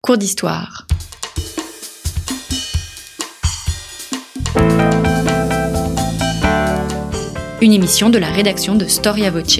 Cours d'histoire. Une émission de la rédaction de Storia Voce.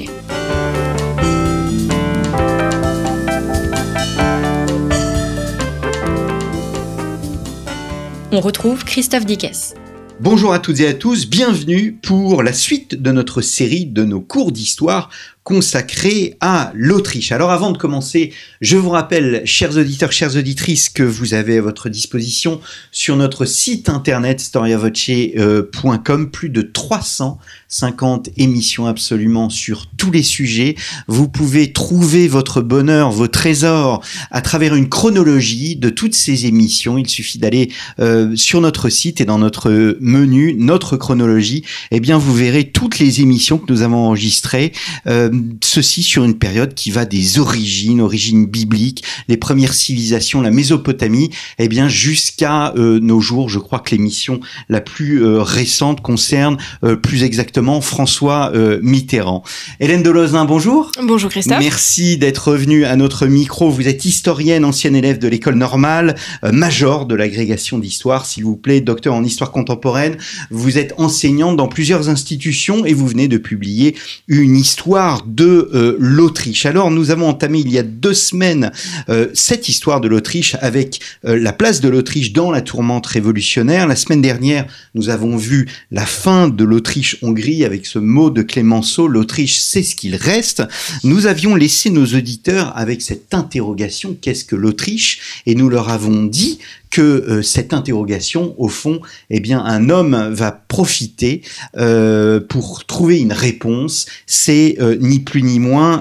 On retrouve Christophe Dickès. Bonjour à toutes et à tous, bienvenue pour la suite de notre série de nos cours d'histoire consacré à l'Autriche. Alors avant de commencer, je vous rappelle, chers auditeurs, chères auditrices, que vous avez à votre disposition sur notre site internet storiavoce.com plus de 350 émissions absolument sur tous les sujets. Vous pouvez trouver votre bonheur, vos trésors à travers une chronologie de toutes ces émissions. Il suffit d'aller euh, sur notre site et dans notre menu, notre chronologie, eh bien vous verrez toutes les émissions que nous avons enregistrées. Euh, ceci sur une période qui va des origines, origines bibliques, les premières civilisations, la Mésopotamie, eh bien jusqu'à euh, nos jours. Je crois que l'émission la plus euh, récente concerne euh, plus exactement François Mitterrand. Hélène Delozin, bonjour. Bonjour Christophe. Merci d'être venue à notre micro. Vous êtes historienne, ancienne élève de l'école normale, major de l'agrégation d'histoire, s'il vous plaît, docteur en histoire contemporaine. Vous êtes enseignante dans plusieurs institutions et vous venez de publier une histoire de euh, l'Autriche. Alors nous avons entamé il y a deux semaines euh, cette histoire de l'Autriche avec euh, la place de l'Autriche dans la tourmente révolutionnaire. La semaine dernière, nous avons vu la fin de l'Autriche-Hongrie avec ce mot de Clémenceau, l'Autriche c'est ce qu'il reste. Nous avions laissé nos auditeurs avec cette interrogation, qu'est-ce que l'Autriche? Et nous leur avons dit que euh, cette interrogation, au fond, eh bien, un homme va profiter euh, pour trouver une réponse. C'est euh, ni plus ni moins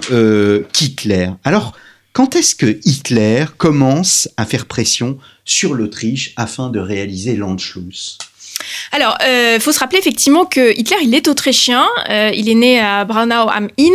qu'Hitler. Alors, quand est-ce que Hitler commence à faire pression sur l'Autriche afin de réaliser l'Anschluss alors, il euh, faut se rappeler effectivement que Hitler, il est autrichien. Euh, il est né à Braunau am Inn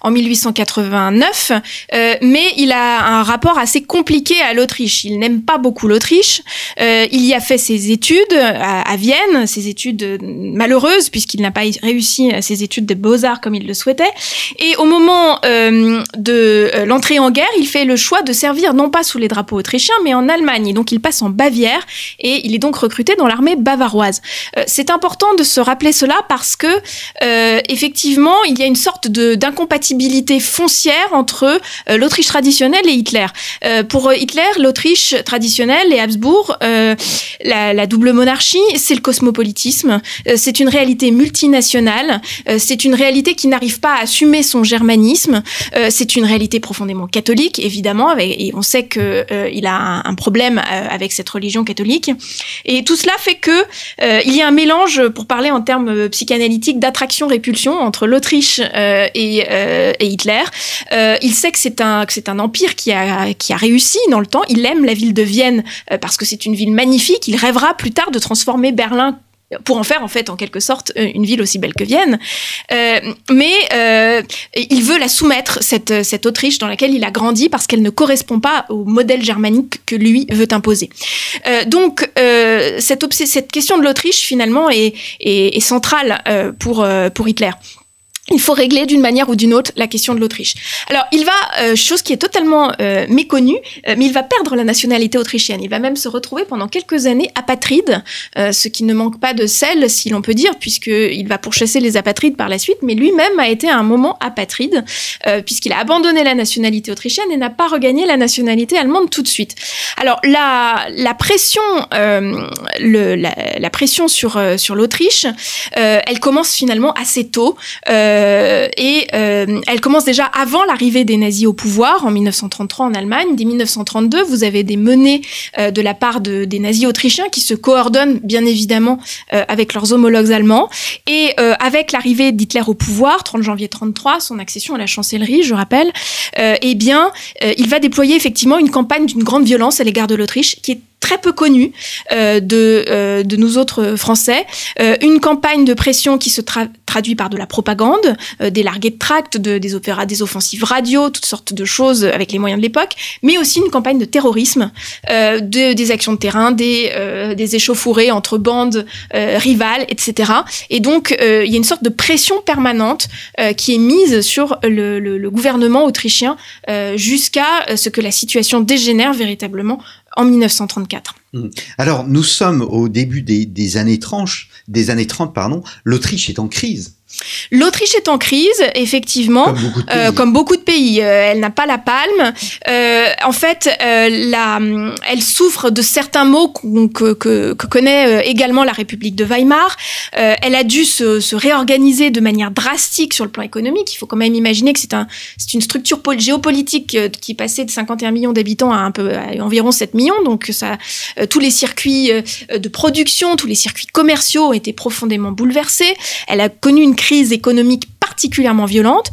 en 1889, euh, mais il a un rapport assez compliqué à l'Autriche. Il n'aime pas beaucoup l'Autriche. il y a fait ses études à, Vienne, ses études malheureuses puisqu'il n'a pas réussi ses études de beaux-arts comme il le souhaitait. Et au moment de l'entrée en guerre, il fait le choix de servir non pas sous les drapeaux autrichiens, mais en Allemagne. Donc, il passe en Bavière et il est donc recruté dans l'armée bavaroise. Euh, c'est important de se rappeler cela parce que euh, effectivement, il y a une sorte d'incompatibilité foncière entre euh, l'Autriche traditionnelle et Hitler. pour Hitler, l'Autriche traditionnelle et Habsbourg, la, double monarchie, c'est le cosmopolitisme, c'est une réalité multinationale, c'est une réalité qui n'arrive pas à assumer son germanisme, c'est une réalité profondément catholique, évidemment, et on sait qu'il il a un, un, problème avec cette religion catholique. Et tout cela fait que euh, il y a un mélange, pour parler en termes euh, psychanalytiques, d'attraction-répulsion entre l'Autriche euh, et, Hitler. il sait que c'est un, empire qui a réussi dans le temps. Il aime la ville de Vienne parce que c'est une ville magnifique. Il rêvera plus tard de transformer Berlin pour en faire en fait en quelque sorte euh, une ville aussi belle que Vienne. Euh, mais euh, il veut la soumettre, cette, cette Autriche dans laquelle il a grandi, parce qu'elle ne correspond pas au modèle germanique que lui veut imposer. Donc cette, cette question de l'Autriche finalement est, est, est centrale pour, pour Hitler il faut régler d'une manière ou d'une autre la question de l'Autriche. Alors, il va, euh, chose qui est totalement euh, méconnue, euh, mais il va perdre la nationalité autrichienne. Il va même se retrouver pendant quelques années apatride, ce qui ne manque pas de sel, si l'on peut dire, puisqu'il va pourchasser les apatrides par la suite, mais lui-même a été à un moment apatride, puisqu'il a abandonné la nationalité autrichienne et n'a pas regagné la nationalité allemande tout de suite. Alors, la, pression, la, pression sur, sur l'Autriche, elle commence finalement assez tôt. Et euh, elle commence déjà avant l'arrivée des nazis au pouvoir en 1933 en Allemagne. Dès 1932, vous avez des menées euh, de la part de, des nazis autrichiens qui se coordonnent bien évidemment avec leurs homologues allemands. Et avec l'arrivée d'Hitler au pouvoir, 30 janvier 33, son accession à la chancellerie, je rappelle, eh bien, il va déployer effectivement une campagne d'une grande violence à l'égard de l'Autriche qui est très peu connu de, de nous autres Français. une campagne de pression qui se traduit par de la propagande, des largués de tracts, de, des opéras, des offensives radio, toutes sortes de choses avec les moyens de l'époque, mais aussi une campagne de terrorisme, de, des actions de terrain, des, des échauffourées entre bandes rivales, etc. Et donc, il y a une sorte de pression permanente qui est mise sur le, le gouvernement autrichien jusqu'à ce que la situation dégénère véritablement en 1934. Mmh. Alors, nous sommes au début des, années 30, des années 30, pardon. L'Autriche est en crise. L'Autriche est en crise, effectivement, comme beaucoup de pays. Euh, comme beaucoup de pays. Euh, elle n'a pas la palme. Euh, en fait, la, elle souffre de certains maux que, que, que, connaît également la République de Weimar. elle a dû se, se, réorganiser de manière drastique sur le plan économique. Il faut quand même imaginer que c'est un, une structure géopolitique qui passait de 51 millions d'habitants à, un peu, à environ 7 millions. Donc, ça, tous les circuits de production, tous les circuits commerciaux ont été profondément bouleversés. Elle a connu une crise économique particulièrement violente.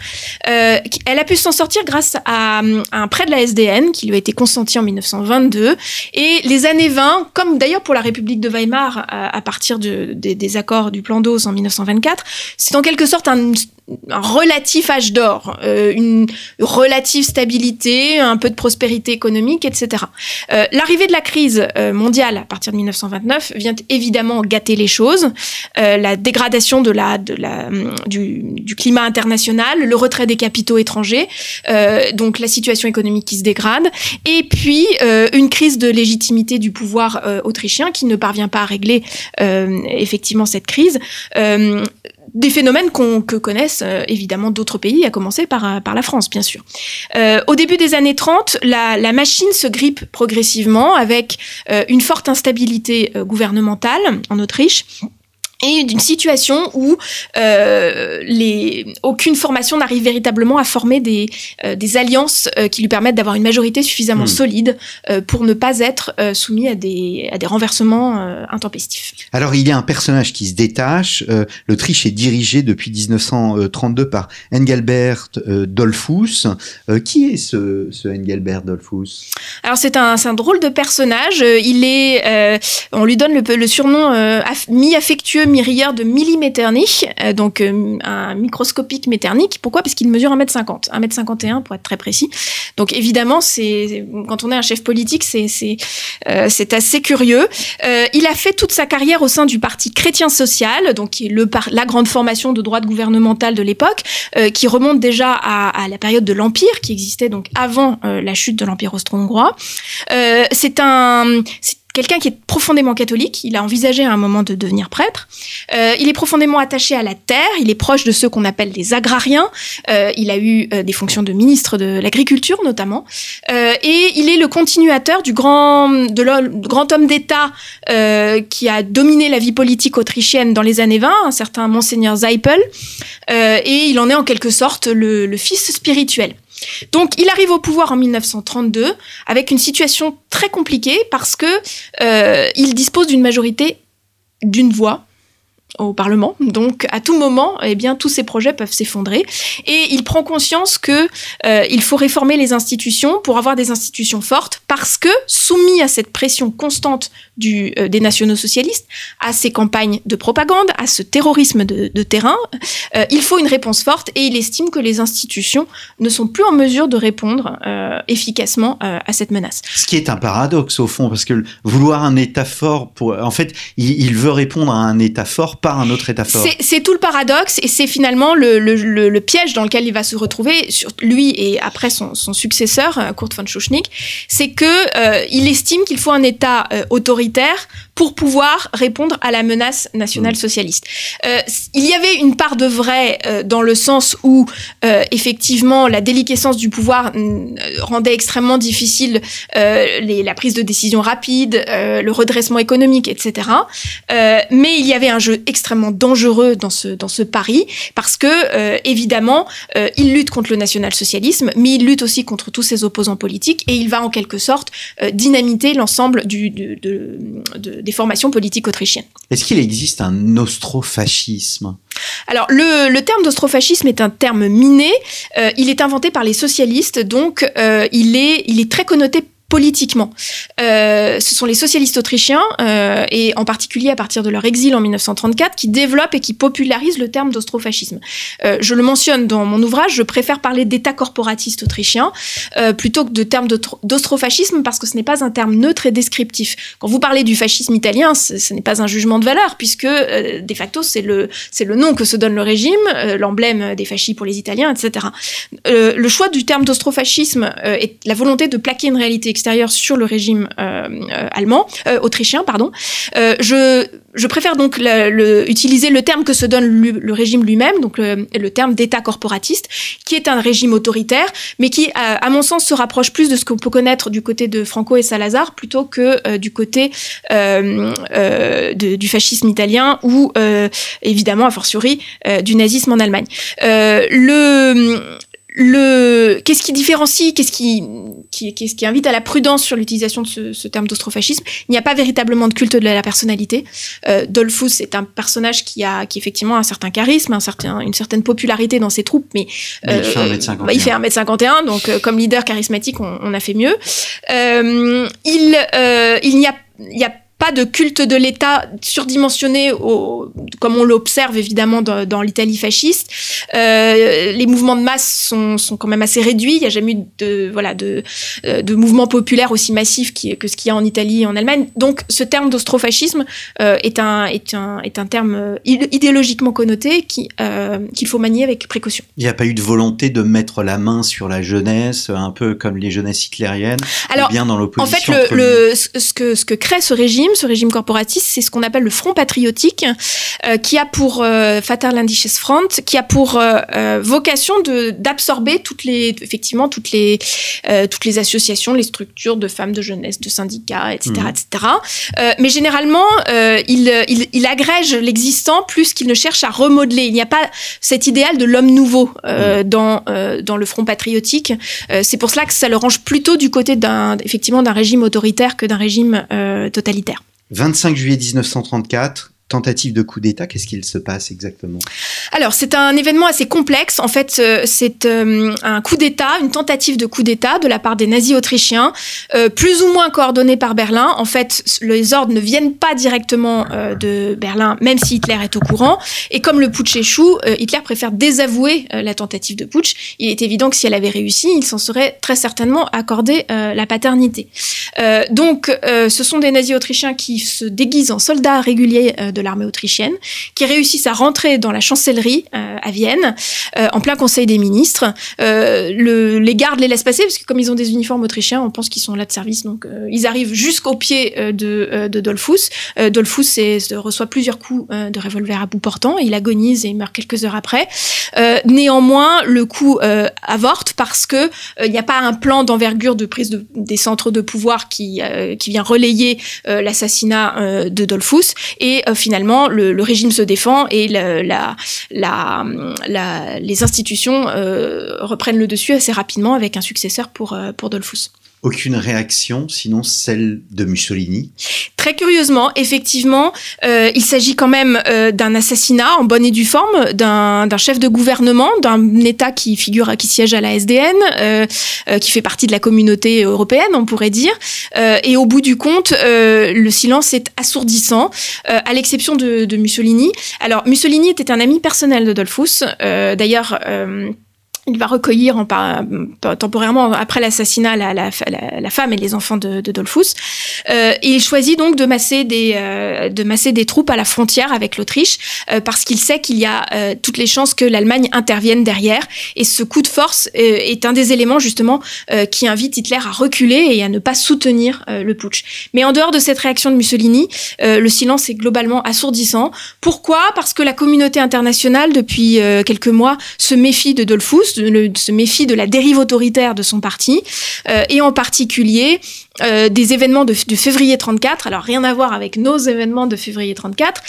Euh, elle a pu s'en sortir grâce à, un prêt de la SDN qui lui a été consenti en 1922. Et les années 20, comme d'ailleurs pour la République de Weimar à, partir de, des accords du plan d'Os en 1924, c'est en quelque sorte un, relatif âge d'or, euh, une relative stabilité, un peu de prospérité économique, etc. Euh, L'arrivée de la crise euh, mondiale à partir de 1929 vient évidemment gâter les choses. Euh, la dégradation de la, de la, du, climat international, le retrait des capitaux étrangers, euh, donc la situation économique qui se dégrade, et puis une crise de légitimité du pouvoir autrichien qui ne parvient pas à régler effectivement cette crise des phénomènes qu'on que connaissent euh, évidemment d'autres pays, à commencer par, euh, par la France, bien sûr. Euh, au début des années 30, la, la machine se grippe progressivement avec euh, une forte instabilité gouvernementale en Autriche et d'une situation où euh, les, aucune formation n'arrive véritablement à former des, euh, des alliances euh, qui lui permettent d'avoir une majorité suffisamment mmh. solide euh, pour ne pas être euh, soumis à des, à des renversements euh, intempestifs. Alors il y a un personnage qui se détache. L'Autriche est dirigée depuis 1932 par Engelbert Dollfuss. qui est ce, ce Engelbert Dollfuss Alors c'est un, un drôle de personnage. Il est, on lui donne le, le surnom mi-affectueux mi-rieur de Millimetternich, euh, donc euh, un microscopique Metternich. Pourquoi? Parce qu'il mesure 1m50, 1m51 pour être très précis. Donc évidemment, c'est quand on est un chef politique, c'est euh, assez curieux. Euh, il a fait toute sa carrière au sein du parti chrétien social, donc qui est le par la grande formation de droite gouvernementale de l'époque, qui remonte déjà à, à la période de l'Empire, qui existait donc avant la chute de l'Empire austro-hongrois. c'est un quelqu'un qui est profondément catholique. Il a envisagé à un moment de devenir prêtre. Euh, il est profondément attaché à la terre. Il est proche de ceux qu'on appelle les agrariens. Euh, il a eu euh, des fonctions de ministre de l'agriculture notamment. Euh, et il est le continuateur du grand, de le, grand homme d'État euh, qui a dominé la vie politique autrichienne dans les années 20, un certain monseigneur Zeipel. Et il en est en quelque sorte le, le fils spirituel. Donc il arrive au pouvoir en 1932 avec une situation très compliquée parce que euh, il dispose d'une majorité d'une voix au Parlement. Donc, à tout moment, eh bien, tous ces projets peuvent s'effondrer. Et il prend conscience que euh, il faut réformer les institutions pour avoir des institutions fortes, parce que soumis à cette pression constante du, euh, des nationaux socialistes, à ces campagnes de propagande, à ce terrorisme de, terrain, euh, il faut une réponse forte. Et il estime que les institutions ne sont plus en mesure de répondre efficacement à cette menace. Ce qui est un paradoxe au fond, parce que vouloir un État fort, pour, en fait, il, il veut répondre à un État fort par un autre État fort. C'est tout le paradoxe et c'est finalement le, le, le, le, piège dans lequel il va se retrouver, sur lui et après son, son successeur, euh, Kurt von Schuschnigg, c'est que euh, il estime qu'il faut un État euh, autoritaire pour pouvoir répondre à la menace nationale mmh. socialiste. Euh, il y avait une part de vrai dans le sens où effectivement la déliquescence du pouvoir euh, rendait extrêmement difficile les, la prise de décision rapide, le redressement économique, etc. mais il y avait un jeu extrêmement dangereux dans ce dans ce pari parce que évidemment il lutte contre le national-socialisme, mais il lutte aussi contre tous ses opposants politiques et il va en quelque sorte dynamiter l'ensemble du de, de, de des formations politiques autrichiennes. Est-ce qu'il existe un austrofascisme alors, le, le terme d'austrofascisme est un terme miné. Euh, il est inventé par les socialistes, donc euh, il, est, il est très connoté politiquement. Euh, ce sont les socialistes autrichiens, euh, et en particulier à partir de leur exil en 1934, qui développent et qui popularisent le terme d'austrofascisme. Euh, je le mentionne dans mon ouvrage, je préfère parler d'État corporatiste autrichien plutôt que de terme d'austrofascisme parce que ce n'est pas un terme neutre et descriptif. Quand vous parlez du fascisme italien, ce n'est pas un jugement de valeur puisque de facto c'est le, le nom que se donne le régime, l'emblème des fascistes pour les Italiens, etc. Le choix du terme d'austrofascisme est la volonté de plaquer une réalité sur le régime allemand, autrichien, pardon. je préfère donc utiliser le terme que se donne le, régime lui-même, donc le, terme d'État corporatiste, qui est un régime autoritaire, mais qui, à, mon sens, se rapproche plus de ce qu'on peut connaître du côté de Franco et Salazar plutôt que euh, du côté euh, euh, du fascisme italien ou, évidemment, a fortiori, du nazisme en Allemagne. le le qu'est-ce qui différencie, qu'est-ce qui, qui, qu'est-ce qui invite à la prudence sur l'utilisation de ce, ce terme d'austrofascisme Il n'y a pas véritablement de culte de la personnalité. Euh, Dolphus est un personnage qui a qui effectivement un certain charisme, un certain, une certaine popularité dans ses troupes, mais, il fait 1m51. Bah, il fait 1m51, donc euh, comme leader charismatique, on, on, a fait mieux. Euh, il euh, il n'y a il y a pas de culte de l'État surdimensionné au, comme on l'observe évidemment dans, dans l'Italie fasciste. Euh, les mouvements de masse sont, sont, quand même assez réduits. Il n'y a jamais eu de, voilà, de, euh, de mouvements populaires aussi massifs qui, que ce qu'il y a en Italie et en Allemagne. Donc ce terme d'austrofascisme euh, est, un, est, un, est un terme idéologiquement connoté qui, euh, qu'il faut manier avec précaution. Il n'y a pas eu de volonté de mettre la main sur la jeunesse, un peu comme les jeunesses hitlériennes, Alors, bien dans l'opposition. En fait, le, le, ce, que, ce que crée ce régime, ce régime corporatiste, c'est ce qu'on appelle le Front patriotique, euh, qui a pour euh, Front, qui a pour euh, euh vocation de d'absorber toutes les, effectivement toutes les euh, toutes les associations, les structures de femmes, de jeunesse, de syndicats, etc., mmh. etc. mais généralement, il, il, il agrège l'existant plus qu'il ne cherche à remodeler. Il n'y a pas cet idéal de l'homme nouveau mmh. dans dans le Front patriotique. c'est pour cela que ça le range plutôt du côté d'un effectivement d'un régime autoritaire que d'un régime totalitaire. 25 juillet 1934, tentative de coup d'État, qu'est-ce qu'il se passe exactement? Alors, c'est un événement assez complexe. En fait, euh, c'est euh, un coup d'État, une tentative de coup d'État de la part des nazis autrichiens, euh, plus ou moins coordonnée par Berlin. En fait, les ordres ne viennent pas directement de Berlin, même si Hitler est au courant. Et comme le putsch échoue, Hitler préfère désavouer la tentative de putsch. Il est évident que si elle avait réussi, il s'en serait très certainement accordé la paternité. donc, ce sont des nazis autrichiens qui se déguisent en soldats réguliers de de l'armée autrichienne, qui réussissent à rentrer dans la chancellerie euh, à Vienne, euh, en plein conseil des ministres. Euh, le, les gardes les laissent passer, parce que comme ils ont des uniformes autrichiens, on pense qu'ils sont là de service, donc ils arrivent jusqu'au pied de, de Dolphus. Dolphus est, reçoit plusieurs coups de revolver à bout portant, il agonise et meurt quelques heures après. néanmoins, le coup avorte parce que il n'y a pas un plan d'envergure de prise de, des centres de pouvoir qui, qui vient relayer l'assassinat de Dolphus et finalement, le, le, régime se défend et les institutions euh, reprennent le dessus assez rapidement avec un successeur pour, euh, pour aucune réaction, sinon celle de Mussolini Très curieusement, effectivement, euh, il s'agit quand même euh, d'un assassinat en bonne et due forme d'un chef de gouvernement, d'un État qui figure, qui siège à la SDN, euh, qui fait partie de la communauté européenne, on pourrait dire. Et au bout du compte, le silence est assourdissant, à l'exception de, Mussolini. Alors, Mussolini était un ami personnel de Dolphus. D'ailleurs il va recueillir en, temporairement après l'assassinat la, femme et les enfants de, de. Euh, il choisit donc de masser des euh, de masser des troupes à la frontière avec l'Autriche euh, parce qu'il sait qu'il y a euh, toutes les chances que l'Allemagne intervienne derrière. Et ce coup de force euh, est un des éléments justement euh, qui invite Hitler à reculer et à ne pas soutenir le putsch. Mais en dehors de cette réaction de Mussolini, le silence est globalement assourdissant. Pourquoi? Parce que la communauté internationale depuis quelques mois se méfie de Dolphus se méfie de la dérive autoritaire de son parti, euh, et en particulier des événements de, février 34. Alors rien à voir avec nos événements de février 34,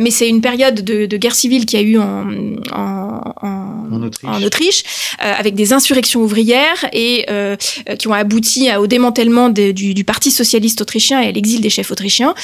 mais c'est une période de, guerre civile qui a eu en, en, Autriche, avec des insurrections ouvrières et qui ont abouti au démantèlement du, du, Parti socialiste autrichien et à l'exil des chefs autrichiens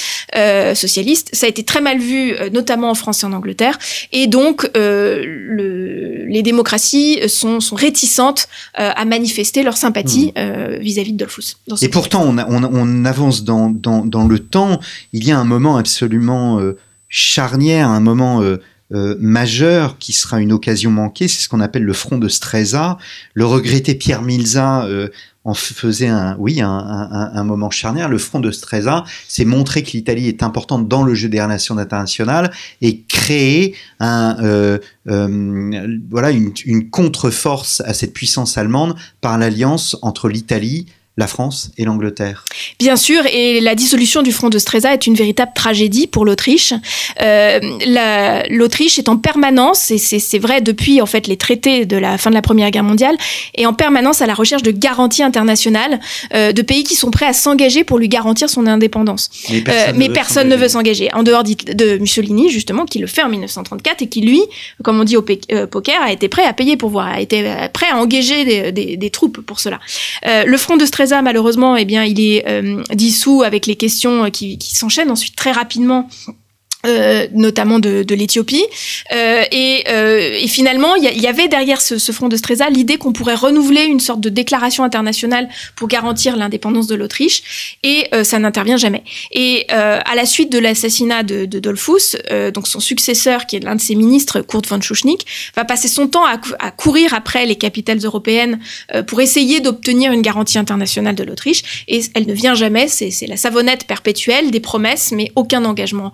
socialistes. Ça a été très mal vu, notamment en France et en Angleterre, et donc le, les démocraties sont, sont réticentes à manifester leur sympathie hmm. vis-à-vis de Dolphus. Et pourtant, on, avance dans, le temps. Il y a un moment absolument euh, charnière, un moment euh, euh, majeur qui sera une occasion manquée. C'est ce qu'on appelle le front de Streza. Le regretté Pierre Milza en faisait un, oui, un, moment charnière. Le front de Streza, c'est montrer que l'Italie est importante dans le jeu des relations internationales et créer une, une contre-force à cette puissance allemande par l'alliance entre l'Italie, la France et l'Angleterre. Bien sûr, et la dissolution du front de Streza est une véritable tragédie pour l'Autriche. Euh, L'Autriche est en permanence, et c'est vrai depuis en fait les traités de la fin de la Première Guerre mondiale, est en permanence à la recherche de garanties internationales euh, de pays qui sont prêts à s'engager pour lui garantir son indépendance. Mais personne, ne, veut s'engager. En dehors de Mussolini, justement, qui le fait en 1934 et qui, lui, comme on dit au euh, poker, a été prêt à payer pour voir, a été prêt à engager des, des, des troupes pour cela. Euh, le front de Malheureusement, eh bien, il est euh, dissous avec les questions qui, qui s'enchaînent ensuite très rapidement euh, notamment de, de l'Éthiopie. Euh, et, euh, et, finalement, il y, avait derrière ce, ce front de Streza l'idée qu'on pourrait renouveler une sorte de déclaration internationale pour garantir l'indépendance de l'Autriche, et euh, ça n'intervient jamais. Et euh, à la suite de l'assassinat de, de Dollfuss, donc son successeur, qui est l'un de ses ministres, Kurt von Schuschnigg, va passer son temps à, à courir après les capitales européennes pour essayer d'obtenir une garantie internationale de l'Autriche, et elle ne vient jamais. C'est la savonnette perpétuelle des promesses, mais aucun engagement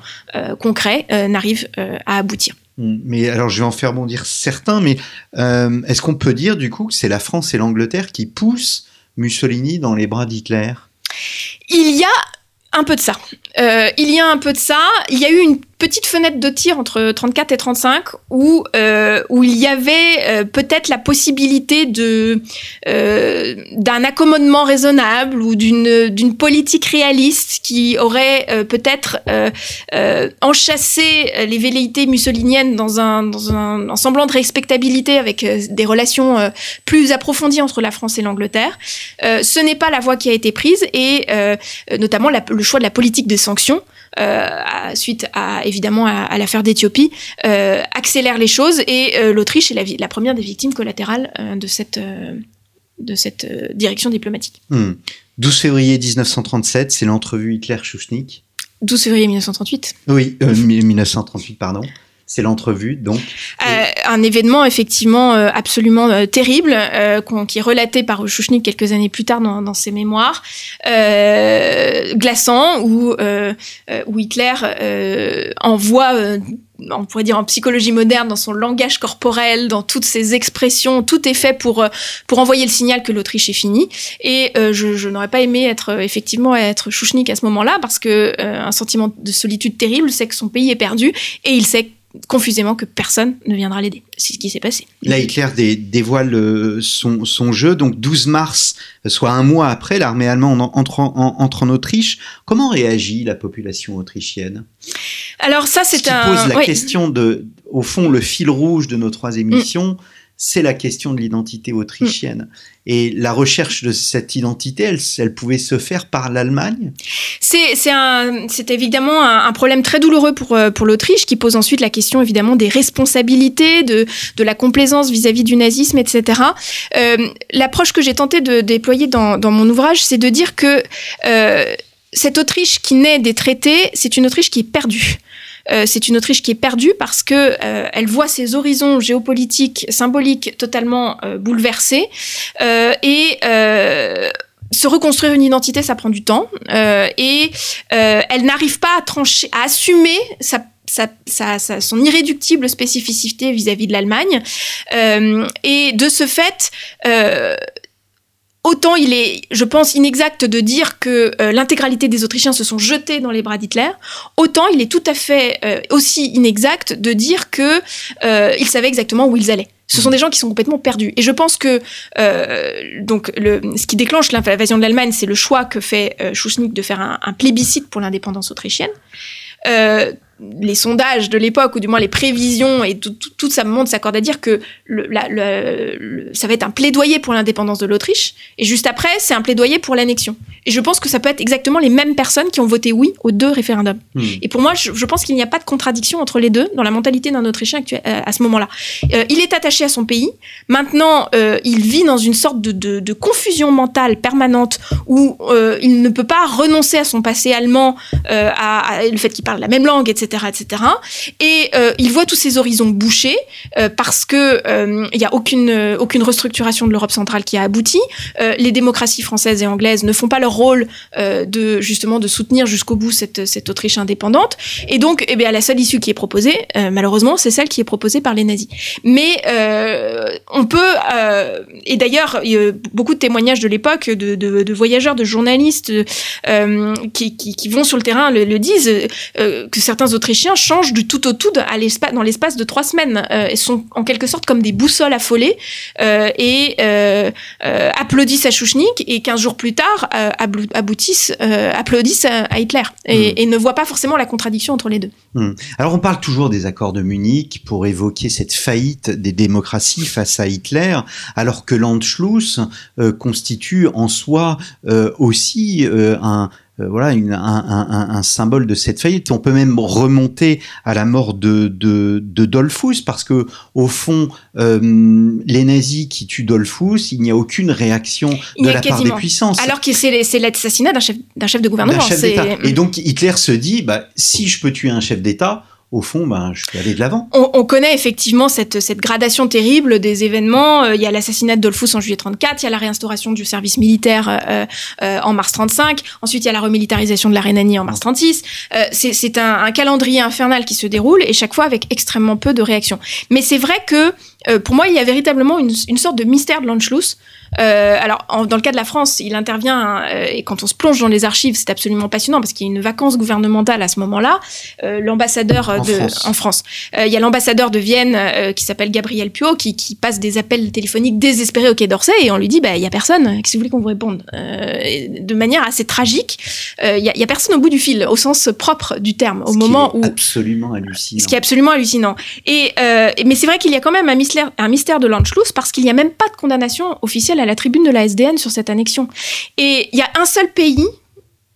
concret euh, n'arrive euh, à aboutir. Hmm, mais alors, je vais en faire bondir certains, mais euh, est-ce qu'on peut dire du coup que c'est la France et l'Angleterre qui poussent Mussolini dans les bras d'Hitler? Il y a un peu de ça. Il y a un peu de ça. Il y a eu une petite fenêtre de tir entre 34 et 35 où, euh, où il y avait euh, peut-être la possibilité de euh, d'un accommodement raisonnable ou d'une d'une politique réaliste qui aurait euh, peut-être euh, euh, enchâssé les velléités mussoliniennes dans un dans un, semblant de respectabilité avec des relations plus approfondies entre la France et l'Angleterre. ce n'est pas la voie qui a été prise et notamment le choix de la politique des sanctions euh, suite à évidemment à, l'affaire d'Éthiopie, euh, accélère les choses et euh, l'Autriche est la, la, première des victimes collatérales de cette de cette direction diplomatique. 12 hmm. février 1937, c'est l'entrevue Hitler-Schuschnigg. 12 février 1938. Oui, 1938, pardon. C'est l'entrevue, donc. Euh, un événement effectivement euh, absolument euh, terrible, qui est relaté par Chouchnik quelques années plus tard dans, ses mémoires, glaçant, où, où Hitler envoie on pourrait dire en psychologie moderne, dans son langage corporel, dans toutes ses expressions, tout est fait pour pour envoyer le signal que l'Autriche est finie. Et je, je n'aurais pas aimé être effectivement être Chouchnik à ce moment-là parce que un sentiment de solitude terrible, c'est que son pays est perdu et il sait confusément que personne ne viendra l'aider. C'est ce qui s'est passé. Là, Hitler dévoile euh, son, son, jeu. Donc, 12 mars, soit un mois après, l'armée allemande entre en, entre en Autriche. Comment réagit la population autrichienne? Alors ça, c'est un... pose la question de, au fond, le fil rouge de nos trois émissions. Mm c'est la question de l'identité autrichienne. Et la recherche de cette identité, elle, elle pouvait se faire par l'Allemagne? C'est évidemment un, problème très douloureux pour, euh, pour l'Autriche, qui pose ensuite la question évidemment des responsabilités, de, de la complaisance vis-à-vis du nazisme, etc. Euh, L'approche que j'ai tenté de déployer dans, dans mon ouvrage, c'est de dire que euh, cette Autriche qui naît des traités, c'est une Autriche qui est perdue. Euh, c'est une Autriche qui est perdue parce que euh, elle voit ses horizons géopolitiques, symboliques totalement euh, bouleversés et se reconstruire une identité, ça prend du temps et elle n'arrive pas à trancher, à assumer sa son irréductible spécificité vis-à-vis de l'Allemagne. et de ce fait, Autant il est, je pense, inexact de dire que euh, l'intégralité des Autrichiens se sont jetés dans les bras d'Hitler, autant il est tout à fait euh, aussi inexact de dire que euh, ils savaient exactement où ils allaient. Ce sont des gens qui sont complètement perdus. Et je pense que donc le, ce qui déclenche l'invasion de l'Allemagne, c'est le choix que fait Schuschnigg de faire un plébiscite pour l'indépendance autrichienne. Les sondages de l'époque, ou du moins les prévisions, et tout, tout, tout ça monde s'accorde à dire que le, la, le, le, ça va être un plaidoyer pour l'indépendance de l'Autriche, et juste après, c'est un plaidoyer pour l'annexion. Et je pense que ça peut être exactement les mêmes personnes qui ont voté oui aux deux référendums. Mmh. Et pour moi, je, je pense qu'il n'y a pas de contradiction entre les deux dans la mentalité d'un Autrichien actuel, euh, à ce moment-là. Euh, il est attaché à son pays. Maintenant, euh, il vit dans une sorte de, de, de confusion mentale permanente où euh, il ne peut pas renoncer à son passé allemand, à, à, le fait qu'il parle la même langue, etc etc., Et euh, il voit tous ces horizons bouchés euh, parce que il euh, n'y a aucune aucune restructuration de l'Europe centrale qui a abouti. Les démocraties françaises et anglaises ne font pas leur rôle de justement de soutenir jusqu'au bout cette, cette Autriche indépendante. Et donc, eh bien, la seule issue qui est proposée, malheureusement, c'est celle qui est proposée par les nazis. Mais on peut et d'ailleurs, beaucoup de témoignages de l'époque de, de, voyageurs, de journalistes qui, qui, qui, vont sur le terrain le, le disent que certains Autrichiens changent du tout au tout à dans l'espace de trois semaines euh, et sont en quelque sorte comme des boussoles affolées euh, et euh, euh applaudissent à Chouchnik et 15 jours plus tard euh, aboutissent, applaudissent à, Hitler et, mmh. et, ne voient pas forcément la contradiction entre les deux. Mmh. Alors on parle toujours des accords de Munich pour évoquer cette faillite des démocraties face à Hitler, alors que l'Anschluss constitue en soi aussi un euh, voilà une, un, un, un, symbole de cette faillite. On peut même remonter à la mort de, de, de Dollfuss parce que au fond, euh, les nazis qui tuent Dollfuss, il n'y a aucune réaction de la part des puissances. Alors que c'est l'assassinat d'un chef, chef de gouvernement. Chef Et donc Hitler se dit, bah, si je peux tuer un chef d'État, au fond, ben, je peux aller de l'avant. On, on, connaît effectivement cette, cette gradation terrible des événements. Euh, il y a l'assassinat de Dollfuss en juillet 34, il y a la réinstauration du service militaire euh, euh, en mars 35, ensuite il y a la remilitarisation de la Rhénanie en mars 36. Euh, c'est un, un, calendrier infernal qui se déroule et chaque fois avec extrêmement peu de réactions. Mais c'est vrai que euh, pour moi, il y a véritablement une, une sorte de mystère de l'Anschluss. Euh, alors, en, dans le cas de la France, il intervient, euh, et quand on se plonge dans les archives, c'est absolument passionnant parce qu'il y a une vacance gouvernementale à ce moment-là. L'ambassadeur en de France. en France, il y a l'ambassadeur de Vienne qui s'appelle Gabriel Puot qui, qui, passe des appels téléphoniques désespérés au Quai d'Orsay et on lui dit, bah, il y a personne. Qu'est-ce que vous voulez qu'on vous réponde De manière assez tragique, il y, a, personne au bout du fil, au sens propre du terme, au ce moment où absolument hallucinant. Ce qui est absolument hallucinant. Et mais c'est vrai qu'il y a quand même un mystère mystère, un mystère de l'Anschluss parce qu'il n'y a même pas de condamnation officielle à la tribune de la SDN sur cette annexion. Et il y a un seul pays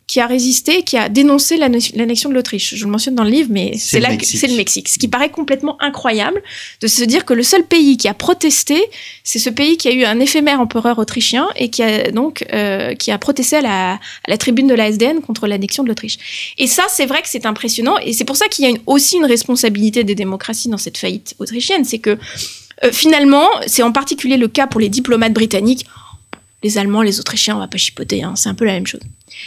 qui a résisté, qui a dénoncé l'annexion de l'Autriche. Je le mentionne dans le livre, mais c'est là c'est le Mexique. Ce qui paraît complètement incroyable de se dire que le seul pays qui a protesté, c'est ce pays qui a eu un éphémère empereur autrichien et qui a donc euh, qui a protesté à la, à la tribune de la SDN contre l'annexion de l'Autriche. Et ça, c'est vrai que c'est impressionnant et c'est pour ça qu'il y a une, aussi une responsabilité des démocraties dans cette faillite autrichienne, c'est que euh, finalement, c'est en particulier le cas pour les diplomates britanniques. Les Allemands, les Autrichiens, on va pas chipoter, hein, c'est un peu la même chose.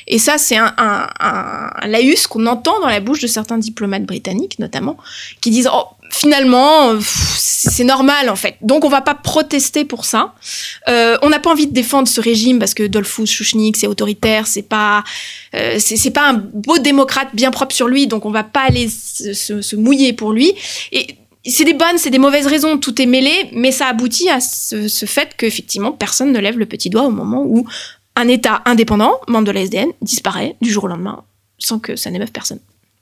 Et ça, c'est un, un, un, laïus qu'on entend dans la bouche de certains diplomates britanniques, notamment, qui disent oh, finalement, c'est normal en fait. Donc on va pas protester pour ça. Euh, on n'a pas envie de défendre ce régime parce que Dolphus, Schuschnigg, c'est autoritaire, c'est pas, euh, c'est pas un beau démocrate bien propre sur lui, donc on va pas aller se, se, se mouiller pour lui. Et c'est des bonnes, c'est des mauvaises raisons, tout est mêlé, mais ça aboutit à ce, fait qu'effectivement, personne ne lève le petit doigt au moment où un État indépendant, membre de la SDN, disparaît du jour au lendemain sans que ça n'émeuve personne.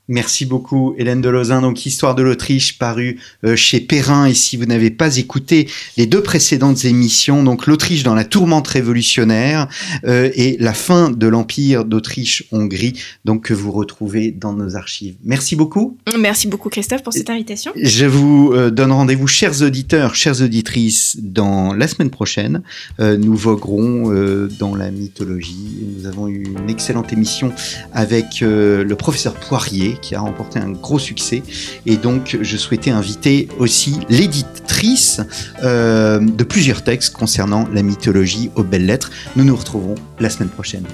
Merci beaucoup Hélène Delozin. Donc Histoire de l'Autriche paru euh, chez Perrin. Et si vous n'avez pas écouté les deux précédentes émissions, donc l'Autriche dans la tourmente révolutionnaire euh, et la fin de l'empire d'Autriche-Hongrie, donc que vous retrouvez dans nos archives. Merci beaucoup. Merci beaucoup Christophe pour cette invitation. Je vous euh, donne rendez-vous, chers auditeurs, chères auditrices, dans la semaine prochaine. Nous voguerons dans la mythologie. Nous avons eu une excellente émission avec le professeur Poirier qui a remporté un gros succès. Et donc, je souhaitais inviter aussi l'éditrice euh, de plusieurs textes concernant la mythologie aux belles lettres. Nous nous retrouvons la semaine prochaine.